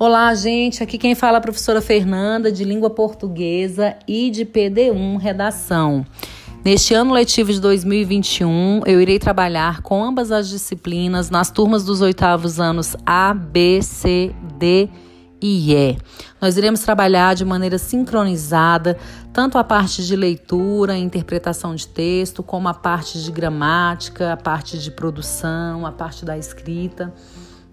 Olá, gente. Aqui quem fala é a professora Fernanda, de língua portuguesa e de PD1 Redação. Neste ano letivo de 2021, eu irei trabalhar com ambas as disciplinas nas turmas dos oitavos anos A, B, C, D e E. Nós iremos trabalhar de maneira sincronizada tanto a parte de leitura, interpretação de texto, como a parte de gramática, a parte de produção, a parte da escrita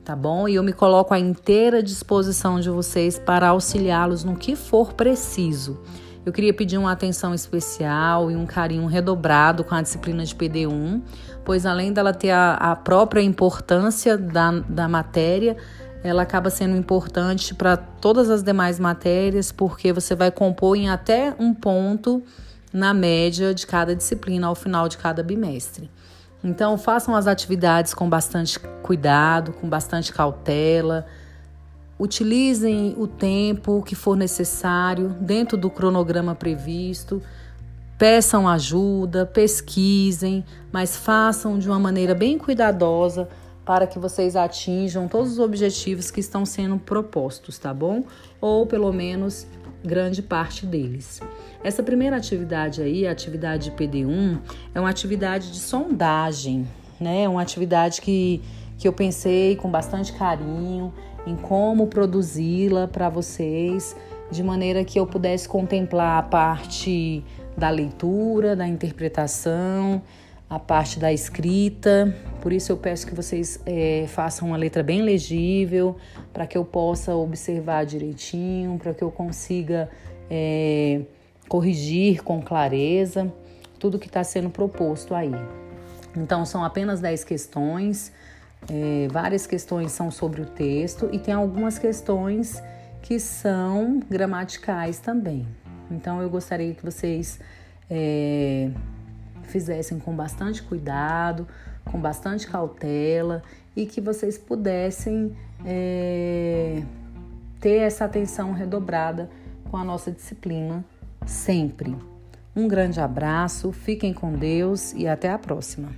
tá bom? E eu me coloco à inteira disposição de vocês para auxiliá-los no que for preciso. Eu queria pedir uma atenção especial e um carinho redobrado com a disciplina de PD1, pois além dela ter a, a própria importância da, da matéria, ela acaba sendo importante para todas as demais matérias, porque você vai compor em até um ponto na média de cada disciplina ao final de cada bimestre. Então, façam as atividades com bastante cuidado, com bastante cautela. Utilizem o tempo que for necessário dentro do cronograma previsto. Peçam ajuda, pesquisem, mas façam de uma maneira bem cuidadosa para que vocês atinjam todos os objetivos que estão sendo propostos, tá bom? Ou pelo menos grande parte deles. Essa primeira atividade aí, a atividade PD1, é uma atividade de sondagem, né? É uma atividade que, que eu pensei com bastante carinho em como produzi-la para vocês, de maneira que eu pudesse contemplar a parte da leitura, da interpretação, a parte da escrita. Por isso eu peço que vocês é, façam uma letra bem legível, para que eu possa observar direitinho, para que eu consiga é, corrigir com clareza tudo que está sendo proposto aí. Então são apenas 10 questões, é, várias questões são sobre o texto e tem algumas questões que são gramaticais também. Então eu gostaria que vocês é, fizessem com bastante cuidado, com bastante cautela e que vocês pudessem é, ter essa atenção redobrada com a nossa disciplina sempre. Um grande abraço, fiquem com Deus e até a próxima.